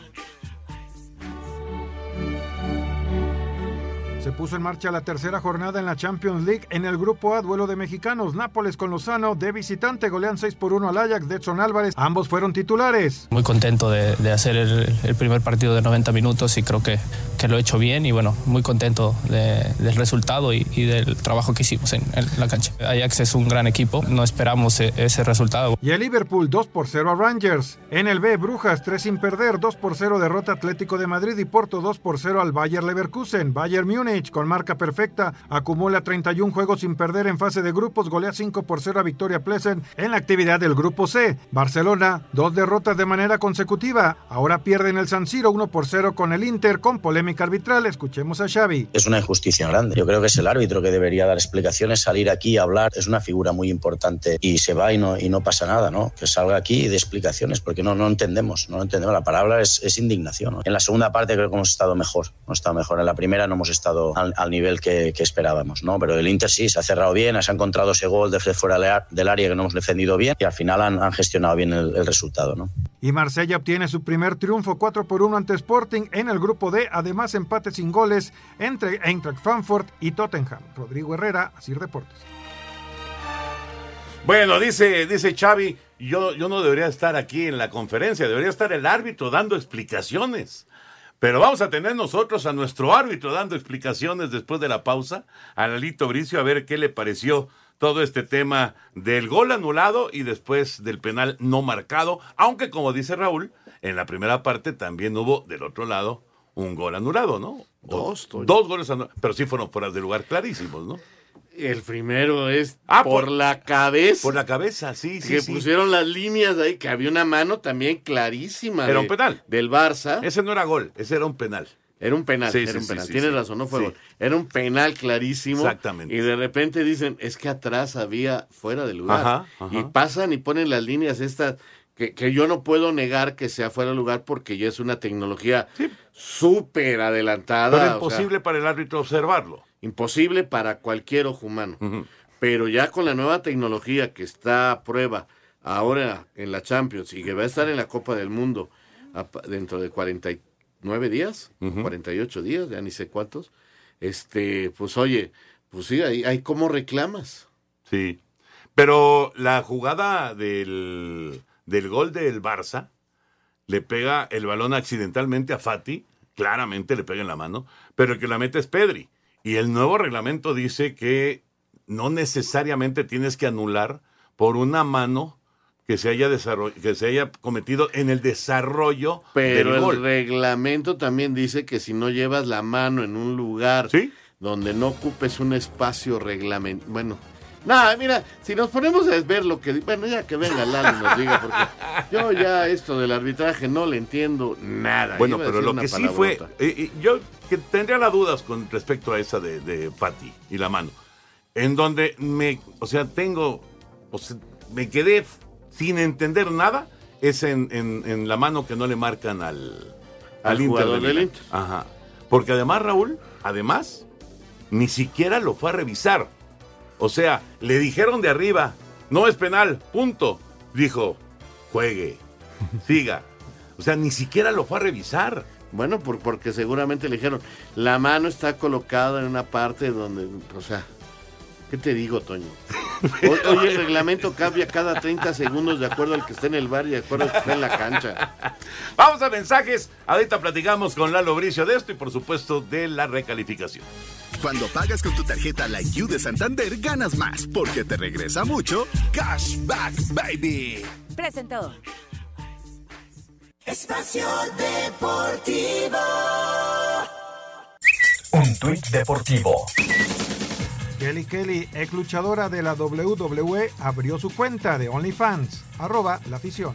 Se puso en marcha la tercera jornada en la Champions League. En el grupo A, duelo de mexicanos. Nápoles con Lozano de visitante golean 6 por 1 al Ajax de Edson Álvarez. Ambos fueron titulares. Muy contento de, de hacer el, el primer partido de 90 minutos y creo que, que lo he hecho bien y bueno, muy contento de- del resultado y, y del trabajo que hicimos en, en la cancha. Ajax es un gran equipo, no esperamos e- ese resultado. Y el Liverpool 2 por 0 a Rangers. En el B, Brujas 3 sin perder, 2 por 0 derrota Atlético de Madrid y Porto 2 por 0 al Bayer Leverkusen. Bayern Múnich con marca perfecta acumula 31 juegos sin perder en fase de grupos, golea 5 por 0 a Victoria Plesen en la actividad del grupo C. Barcelona, dos derrotas de manera consecutiva. Ahora pierde en el San Siro 1 por 0 con el Inter con polémica arbitral. Escuchemos a Xavi. Es una injusticia grande. Yo creo que es el árbitro que debería dar explicaciones, salir aquí y hablar. Es una figura muy importante y se va y no, y no pasa nada, ¿no? Que salga aquí y dé explicaciones, porque no, no entendemos, no entendemos. La palabra es, indignación. En la segunda parte creo que hemos estado mejor, hemos estado mejor. En la primera no hemos estado al, al nivel que, que esperábamos, ¿no? Pero el Inter sí, se ha cerrado bien, se ha encontrado ese gol de fuera del área que no hemos defendido bien y al final han, han gestionado bien el, el resultado, ¿no? Y Marsella obtiene su primer triunfo 4 por 1 ante Sporting en el grupo D, además empate sin goles entre Eintracht Frankfurt y Tottenham. Rodrigo Herrera, Asir Deportes. Bueno, dice, dice Xavi, yo, yo no debería estar aquí en la conferencia, debería estar el árbitro dando explicaciones. Pero vamos a tener nosotros a nuestro árbitro dando explicaciones después de la pausa, a Lalito Bricio, a ver qué le pareció todo este tema del gol anulado y después del penal no marcado, aunque como dice Raúl, en la primera parte también hubo del otro lado un gol anulado, ¿no? Dos, Dos goles anulados, pero sí fueron fuera de lugar clarísimos, ¿no? El primero es Ah, por, por- la cabeza. Por la cabeza, sí, sí, que sí. pusieron las líneas ahí, que había una mano también clarísima. Era de- un penal. Del Barça. Ese no era gol, ese era un penal. Era un penal, Sí, era sí, un penal. Tienes razón, no fue gol. Era un penal clarísimo. Exactamente. Y de repente dicen, es que atrás había fuera de lugar. Ajá, ajá. Y pasan y ponen las líneas estas, que, que yo no puedo negar que sea fuera de lugar porque ya es una tecnología súper adelantada. Pero sea, imposible para el árbitro observarlo. Imposible para cualquier ojo humano. Pero ya con la nueva tecnología que está a prueba ahora en la Champions y que va a estar en la Copa del Mundo dentro de 49 días, 48 días, ya ni sé cuántos, este, pues oye, pues sí, ahí, ahí cómo reclamas. Sí. Pero la jugada del, del gol del Barça le pega el balón accidentalmente a Fati, claramente le pega en la mano, pero el que la mete es Pedri. Y el nuevo reglamento dice que no necesariamente tienes que anular por una mano que se haya, que se haya cometido en el desarrollo Pero del el gol. reglamento también dice que si no llevas la mano en un lugar donde no ocupes un espacio reglamento, bueno, nada, mira, si nos ponemos a ver lo que, bueno, ya que venga Lalo nos diga, porque yo ya esto del arbitraje no le entiendo nada. Bueno, pero lo que sí fue, eh, eh, yo que tendría las dudas con respecto a esa de, de Fati y la mano, en donde me, o sea, tengo, o sea, me quedé sin entender nada, es en, en- en la mano que no le marcan al, Al Inter de del. Inter. Ajá. Porque además, Raúl, además, ni siquiera lo fue a revisar. O sea, le dijeron de arriba, no es penal, punto. Dijo, juegue, siga. O sea, ni siquiera lo fue a revisar. Bueno, por- porque seguramente le dijeron, la mano está colocada en una parte donde, o sea, ¿qué te digo, Toño? Hoy, hoy el reglamento cambia cada 30 segundos de acuerdo al que esté en el bar y de acuerdo al que esté en la cancha. Vamos a mensajes. Ahorita platicamos con Lalo Bricio de esto y por supuesto de la recalificación. Cuando pagas con tu tarjeta Like You de Santander, ganas más porque te regresa mucho Cashback Baby. Presentó. Espacio Deportivo. Un tuit deportivo. Kelly Kelly, ex luchadora de la WWE, abrió su cuenta de OnlyFans. Arroba la afición.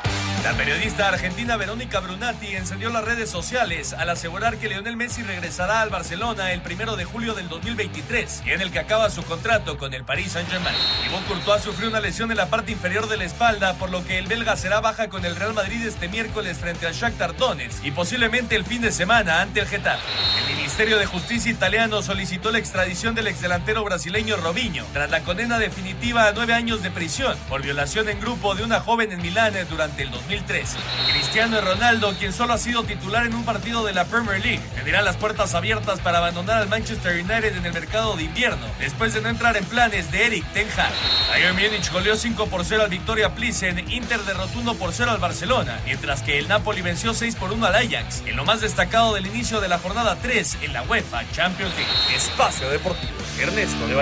La periodista argentina Verónica Brunati encendió las redes sociales al asegurar que Lionel Messi regresará al Barcelona el primero de julio del 2023, en el que acaba su contrato con el Paris Saint-Germain. Thibaut Courtois sufrió una lesión en la parte inferior de la espalda, por lo que el belga será baja con el Real Madrid este miércoles frente al Shakhtar Donetsk y posiblemente el fin de semana ante el Getafe. El Ministerio de Justicia italiano solicitó la extradición del exdelantero brasileño Robinho tras la condena definitiva a nueve años de prisión por violación en grupo de una joven en Milán durante el 2013. Cristiano Ronaldo, quien solo ha sido titular en un partido de la Premier League, tendrá las puertas abiertas para abandonar al Manchester United en el mercado de invierno, después de no entrar en planes de Eric Ten Hag. Bayern Múnich goleó 5 por 0 al Victoria Plissen, Inter derrotó 1 por 0 al Barcelona, mientras que el Napoli venció 6 por 1 al Ajax, en lo más destacado del inicio de la jornada 3 en la UEFA Champions League. Espacio Deportivo, Ernesto de.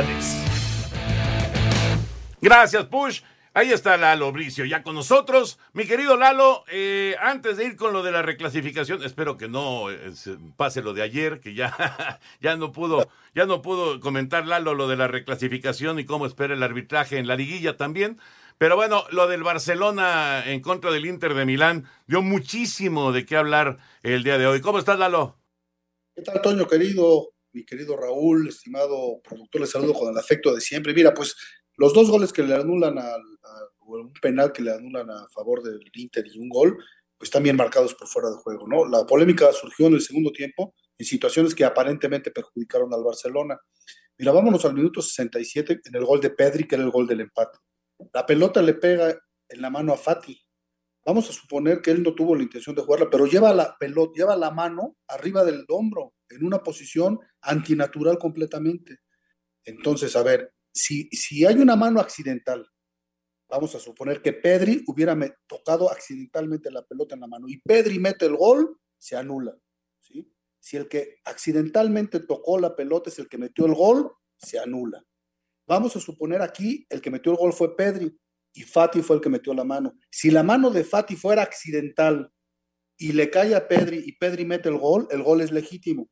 Gracias, Push. Ahí está Lalo Bricio ya con nosotros. Mi querido Lalo, eh, antes de ir con lo de la reclasificación, espero que no eh, se pase lo de ayer, que ya, ya no pudo, ya no pudo comentar Lalo lo de la reclasificación y cómo espera el arbitraje en la liguilla también. Pero bueno, lo del Barcelona en contra del Inter de Milán dio muchísimo de qué hablar el día de hoy. ¿Cómo estás, Lalo? ¿Qué tal, Toño, querido? Mi querido Raúl, estimado productor, les saludo con el afecto de siempre. Mira, pues los dos goles que le anulan al, un penal que le anulan a favor del Inter y un gol, pues están bien marcados por fuera de juego, ¿no? La polémica surgió en el segundo tiempo en situaciones que aparentemente perjudicaron al Barcelona. Mira, vámonos al minuto 67 en el gol de Pedri, que era el gol del empate. La pelota le pega en la mano a Fati. Vamos a suponer que él no tuvo la intención de jugarla, pero lleva la pelota, lleva la mano arriba del hombro, en una posición antinatural completamente. Entonces, a ver, si, si hay una mano accidental, vamos a suponer que Pedri hubiera tocado accidentalmente la pelota en la mano y Pedri mete el gol, se anula. Si el que accidentalmente tocó la pelota es el que metió el gol, se anula. vamos a suponer aquí, el que metió el gol fue Pedri y Fati fue el que metió la mano. Si la mano de Fati fuera accidental y le cae a Pedri y Pedri mete el gol, el gol es legítimo.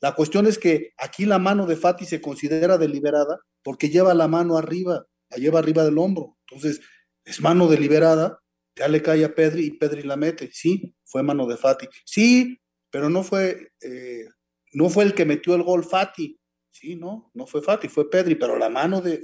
La cuestión es que aquí la mano de Fati se considera deliberada porque lleva la mano arriba, la lleva arriba del hombro. Entonces, es mano deliberada, ya le cae a Pedri y Pedri la mete. Sí, fue mano de Fati. Sí, pero no fue, eh, no fue el que metió el gol Fati. Sí, no, no fue Fati, fue Pedri, pero la mano de,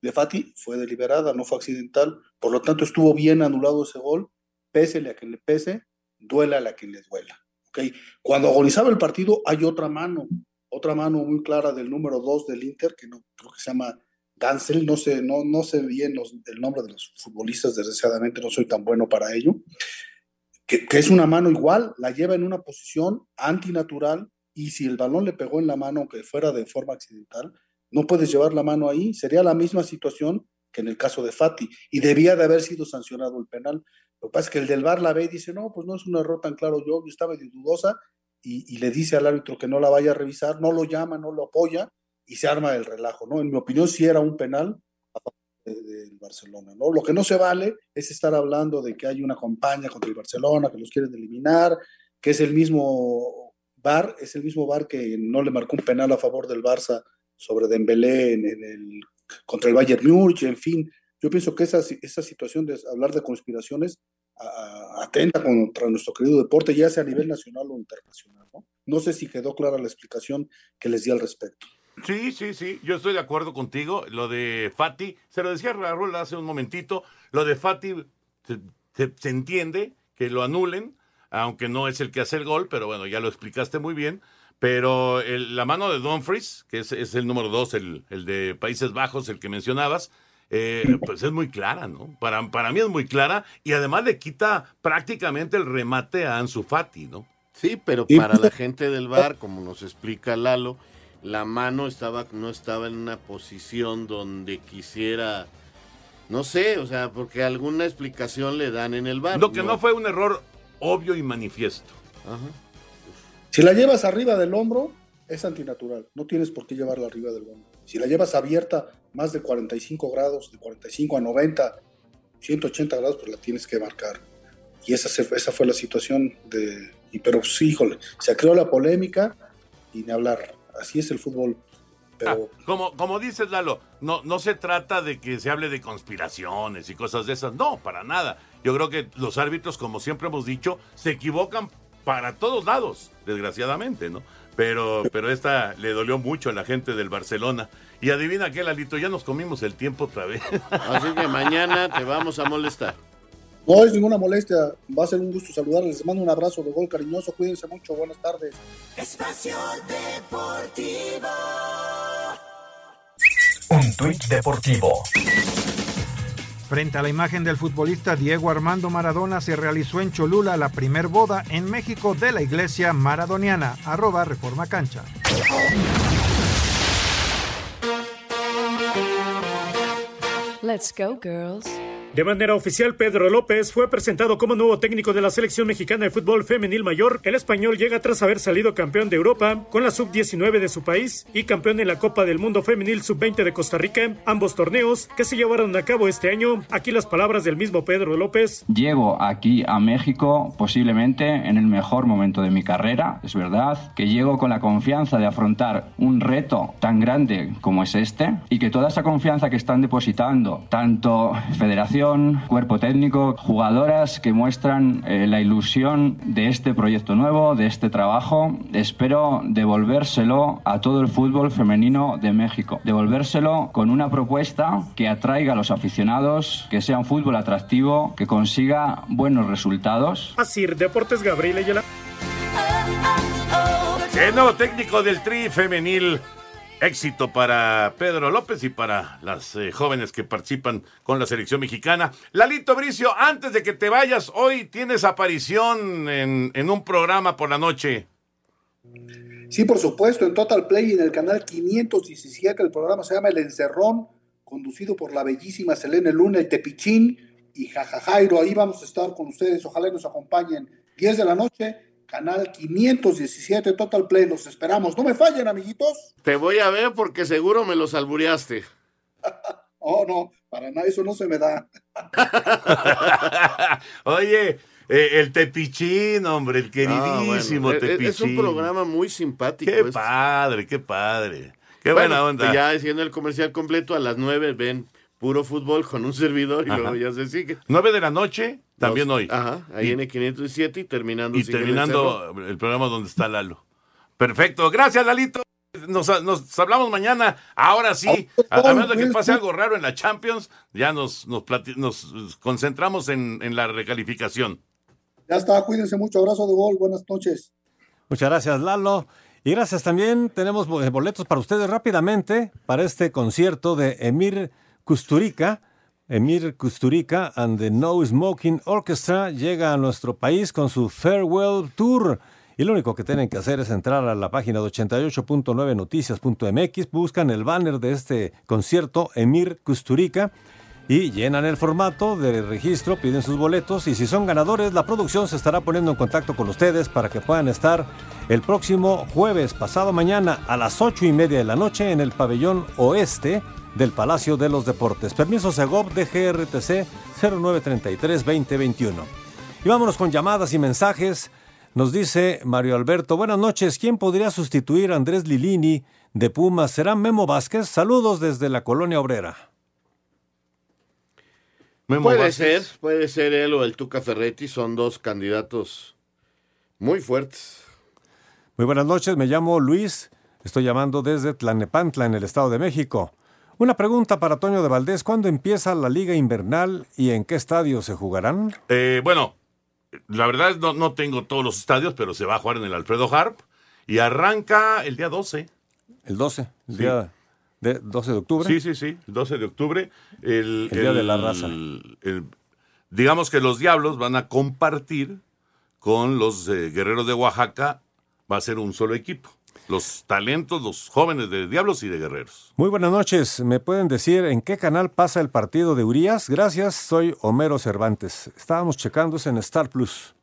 de, Fati fue deliberada, no fue accidental. Por lo tanto, estuvo bien anulado ese gol. Pésele a quien le pese, duela a que le duela. ¿okay? Cuando agonizaba el partido, hay otra mano, otra mano muy clara del número 2 del Inter, que no creo que se llama Gansel, no sé, no, no sé bien los, el nombre de los futbolistas, desgraciadamente no soy tan bueno para ello, que, es una mano igual, la lleva en una posición antinatural y si el balón le pegó en la mano, aunque fuera de forma accidental, no puedes llevar la mano ahí, sería la misma situación que en el caso de Fati, y debía de haber sido sancionado el penal. Lo que pasa es que el del VAR la ve y dice, no, pues no es un error tan claro, yo, yo estaba de dudosa, y, y, le dice al árbitro que no la vaya a revisar, no lo llama, no lo apoya, y se arma el relajo, ¿no? En mi opinión sí era un penal a favor del de Barcelona, ¿no? Lo que no se vale es estar hablando de que hay una campaña contra el Barcelona, que los quieren eliminar, que es el mismo VAR, es el mismo VAR que no le marcó un penal a favor del Barça sobre Dembélé en, el, contra el Bayern Múnich, en fin. Yo pienso que esa, esa situación de hablar de conspiraciones atenta contra nuestro querido deporte, ya sea a nivel nacional o internacional, ¿no? No sé si quedó clara la explicación que les di al respecto. Sí, sí, sí, yo estoy de acuerdo contigo. Lo de Fati, se lo decía Raúl hace un momentito, lo de Fati se, se, se, entiende que lo anulen, aunque no es el que hace el gol, pero bueno, ya lo explicaste muy bien. Pero el, la mano de Dumfries, que es, es el número dos, el, el, de Países Bajos, el que mencionabas, eh, pues es muy clara, ¿no? Para, para mí es muy clara y además le quita prácticamente el remate a Ansu Fati, ¿no? Sí, pero para la gente del bar, como nos explica Lalo, la mano estaba, no estaba en una posición donde quisiera, no sé, o sea, porque alguna explicación le dan en el bar. Lo que no, no fue un error obvio y manifiesto. Ajá. Si la llevas arriba del hombro, es antinatural. No tienes por qué llevarla arriba del hombro. Si la llevas abierta más de 45 grados, de 45 a 90, 180 grados, pues la tienes que marcar. Y esa, esa fue la situación de... Y, pero sí, híjole, se creó la polémica y ni hablar así es el fútbol. Pero... Ah, como, como dices, Lalo, no, no se trata de que se hable de conspiraciones y cosas de esas. No, para nada. Yo creo que los árbitros, como siempre hemos dicho, se equivocan para todos lados, desgraciadamente, ¿no? Pero, pero esta le dolió mucho a la gente del Barcelona. Y adivina qué, Lalito, ya nos comimos el tiempo otra vez. Así que mañana te vamos a molestar. No es ninguna molestia, va a ser un gusto saludarles. Les mando un abrazo de gol cariñoso, cuídense mucho, buenas tardes. Espacio Deportivo. Un tuit deportivo. Frente a la imagen del futbolista Diego Armando Maradona se realizó en Cholula la primer boda en México de la iglesia maradoniana, arroba Reforma Cancha. Let's go, girls. De manera oficial, Pedro López fue presentado como nuevo técnico de la selección mexicana de fútbol femenil mayor. El español llega tras haber salido campeón de Europa con la sub-19 de su país y campeón en la Copa del Mundo Femenil sub-20 de Costa Rica, ambos torneos que se llevaron a cabo este año. Aquí las palabras del mismo Pedro López. Llego aquí a México posiblemente en el mejor momento de mi carrera, es verdad, que llego con la confianza de afrontar un reto tan grande como es este y que toda esa confianza que están depositando tanto Federación cuerpo técnico, jugadoras que muestran eh, la ilusión de este proyecto nuevo, de este trabajo. Espero devolvérselo a todo el fútbol femenino de México. Devolvérselo con una propuesta que atraiga a los aficionados, que sea un fútbol atractivo, que consiga buenos resultados. Así, Deportes Gabriel Ayala. El nuevo técnico del Tri femenil éxito para Pedro López y para las eh, jóvenes que participan con la selección mexicana. Lalito Bricio, antes de que te vayas, hoy tienes aparición en, un programa por la noche. Sí, por supuesto, en Total Play en el canal 517, el programa se llama El Encerrón, conducido por la bellísima Selene Luna, el Tepichín y Jajajairo. Ahí vamos a estar con ustedes, ojalá nos acompañen 10 de la noche canal 517 Total Play. Los esperamos. No me fallen, amiguitos. Te voy a ver porque seguro me los albureaste. Oh, no, para nada, eso no se me da. Oye, eh, el Tepichín, hombre, el queridísimo Ah, bueno, Tepichín. Es un programa muy simpático. Qué este. padre, qué padre. Qué Bueno, buena onda. Ya haciendo el comercial completo, a las 9 ven puro fútbol con un servidor y Ajá. luego ya se sigue. 9 de la noche, también Dos- hoy. Ajá, ahí Y- en el 507 y terminando. Y el terminando el, programa donde está Lalo. Perfecto. Gracias, Lalito. Nos, nos hablamos mañana. Ahora sí, a, a menos de que pase algo raro en la Champions, ya nos, nos, plati- nos concentramos en, en la recalificación. Ya está, cuídense mucho. Abrazo de gol. Buenas noches. Muchas gracias, Lalo. Y gracias también. Tenemos eh, boletos para ustedes rápidamente para este concierto de Emir Kusturica. Emir Kusturica and the No Smoking Orchestra llega a nuestro país con su Farewell Tour. Y lo único que tienen que hacer es entrar a la página de 88.9noticias.mx, buscan el banner de este concierto Emir Kusturica y llenan el formato de registro, piden sus boletos y si son ganadores, la producción se estará poniendo en contacto con ustedes para que puedan estar el próximo jueves, pasado mañana, a las ocho y media de la noche en el pabellón oeste del Palacio de los Deportes. Permiso Segov de GRTC 0933-2021. Y vámonos con llamadas y mensajes. Nos dice Mario Alberto, buenas noches, ¿quién podría sustituir a Andrés Lilini de Pumas? ¿Será Memo Vázquez? Saludos desde la colonia obrera. puede ser, puede ser él o el Tuca Ferretti, son dos candidatos muy fuertes. Muy buenas noches, me llamo Luis, estoy llamando desde Tlanepantla, en el Estado de México. Una pregunta para Toño de Valdés, ¿cuándo empieza la liga invernal y en qué estadio se jugarán? Eh, bueno, la verdad es no, no tengo todos los estadios, pero se va a jugar en el Alfredo Harp y arranca el día 12. El 12, el Sí. día de 12 de octubre. Sí, sí, sí, el 12 de octubre. El, El Día de la Raza. el- digamos que los Diablos van a compartir con los eh, Guerreros de Oaxaca, va a ser un solo equipo. Los talentos, los jóvenes de Diablos y de Guerreros. Muy buenas noches, ¿me pueden decir en qué canal pasa el partido de Urias? Gracias, soy Homero Cervantes. Estábamos checándose en Star Plus.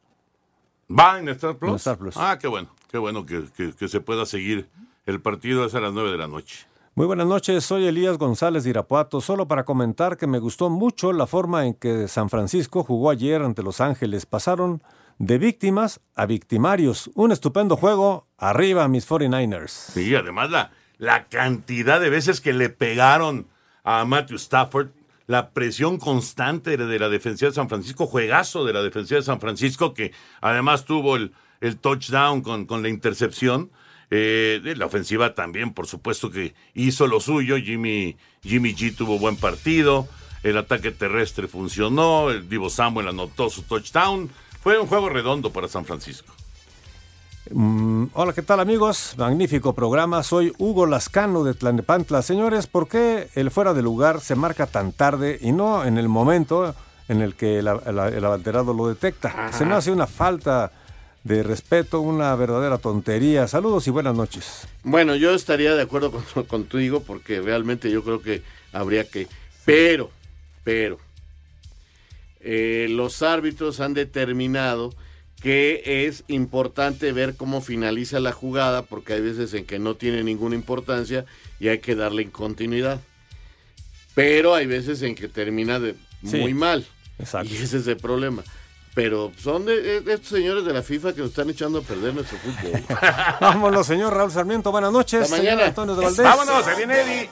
¿Va en Star Plus? En Star Plus. Ah, qué bueno, qué bueno que, que- que se pueda seguir. El partido es a las 9 de la noche. Muy buenas noches, soy Elías González de Irapuato, solo para comentar que me gustó mucho la forma en que San Francisco jugó ayer ante Los Ángeles. Pasaron de víctimas a victimarios. Un estupendo juego. Arriba, mis 49ers. Sí, además la, la cantidad de veces que le pegaron a Matthew Stafford, la presión constante de la defensiva de San Francisco, juegazo de la defensiva de San Francisco, que además tuvo el, el touchdown con, con la intercepción. Eh, la ofensiva también, por supuesto que hizo lo suyo. Jimmy, Jimmy G tuvo buen partido. El ataque terrestre funcionó. El Divo Samuel anotó su touchdown. Fue un juego redondo para San Francisco. Mm, hola, ¿qué tal amigos? Magnífico programa. Soy Hugo Lascano de Tlanepantla. Señores, ¿por qué el fuera de lugar se marca tan tarde y no en el momento en el que el, el- el abanderado lo detecta? Se me hace una falta de respeto, una verdadera tontería. Saludos y buenas noches. Bueno, yo estaría de acuerdo con, contigo porque realmente yo creo que habría que... Pero, pero, eh, los árbitros han determinado que es importante ver cómo finaliza la jugada porque hay veces en que no tiene ninguna importancia y hay que darle continuidad. Pero hay veces en que termina de Sí, muy mal. exacto. Y ese es el problema. Pero son de, de estos señores de la FIFA que nos están echando a perder nuestro fútbol. Vámonos, señor Raúl Sarmiento. Buenas noches. Hasta señor mañana. Antonio de Valdés. Vámonos, se viene Eddie.